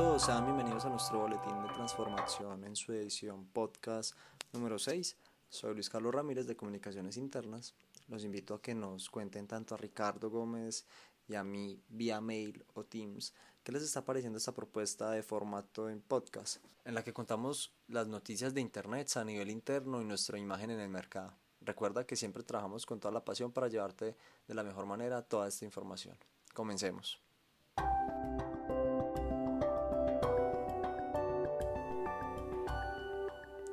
todos, sean bienvenidos a nuestro boletín de transformación en su edición podcast número 6. Soy Luis Carlos Ramírez de Comunicaciones Internas. Los invito a que nos cuenten tanto a Ricardo Gómez y a mí vía mail o Teams qué les está pareciendo esta propuesta de formato en podcast, en la que contamos las noticias de Internet a nivel interno y nuestra imagen en el mercado. Recuerda que siempre trabajamos con toda la pasión para llevarte de la mejor manera toda esta información. Comencemos.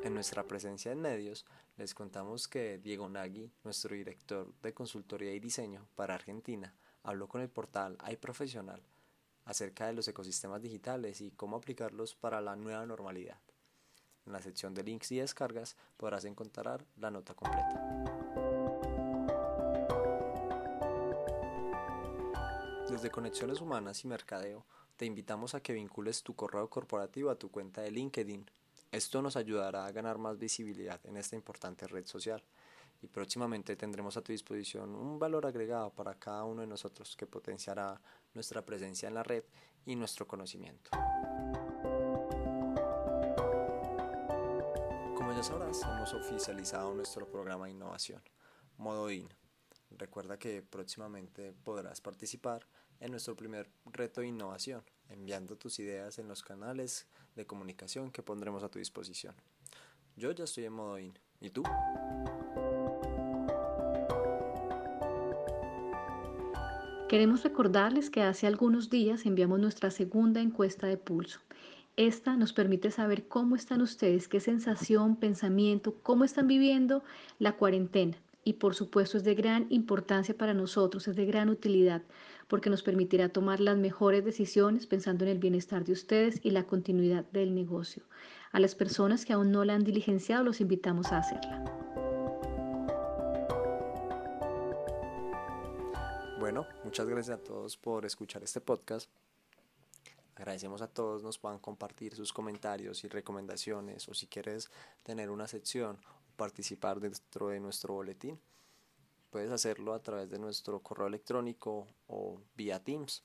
En nuestra presencia en medios, les contamos que Diego Nagui, nuestro director de consultoría y diseño para Argentina, habló con el portal iProfesional acerca de los ecosistemas digitales y cómo aplicarlos para la nueva normalidad. En la sección de links y descargas podrás encontrar la nota completa. Desde Conexiones Humanas y Mercadeo, te invitamos a que vincules tu correo corporativo a tu cuenta de LinkedIn esto nos ayudará a ganar más visibilidad en esta importante red social y próximamente tendremos a tu disposición un valor agregado para cada uno de nosotros que potenciará nuestra presencia en la red y nuestro conocimiento. Como ya sabrás, hemos oficializado nuestro programa de innovación, Modo IN. Recuerda que próximamente podrás participar en nuestro primer reto de innovación, enviando tus ideas en los canales de comunicación que pondremos a tu disposición. Yo ya estoy en modo IN. ¿Y tú? Queremos recordarles que hace algunos días enviamos nuestra segunda encuesta de pulso. Esta nos permite saber cómo están ustedes, qué sensación, pensamiento, cómo están viviendo la cuarentena y por supuesto es de gran importancia para nosotros, es de gran utilidad, porque nos permitirá tomar las mejores decisiones pensando en el bienestar de ustedes y la continuidad del negocio. A las personas que aún no la han diligenciado, los invitamos a hacerla. Bueno, muchas gracias a todos por escuchar este podcast. Agradecemos a todos nos puedan compartir sus comentarios y recomendaciones o si quieres tener una sección participar dentro de nuestro boletín. Puedes hacerlo a través de nuestro correo electrónico o vía Teams.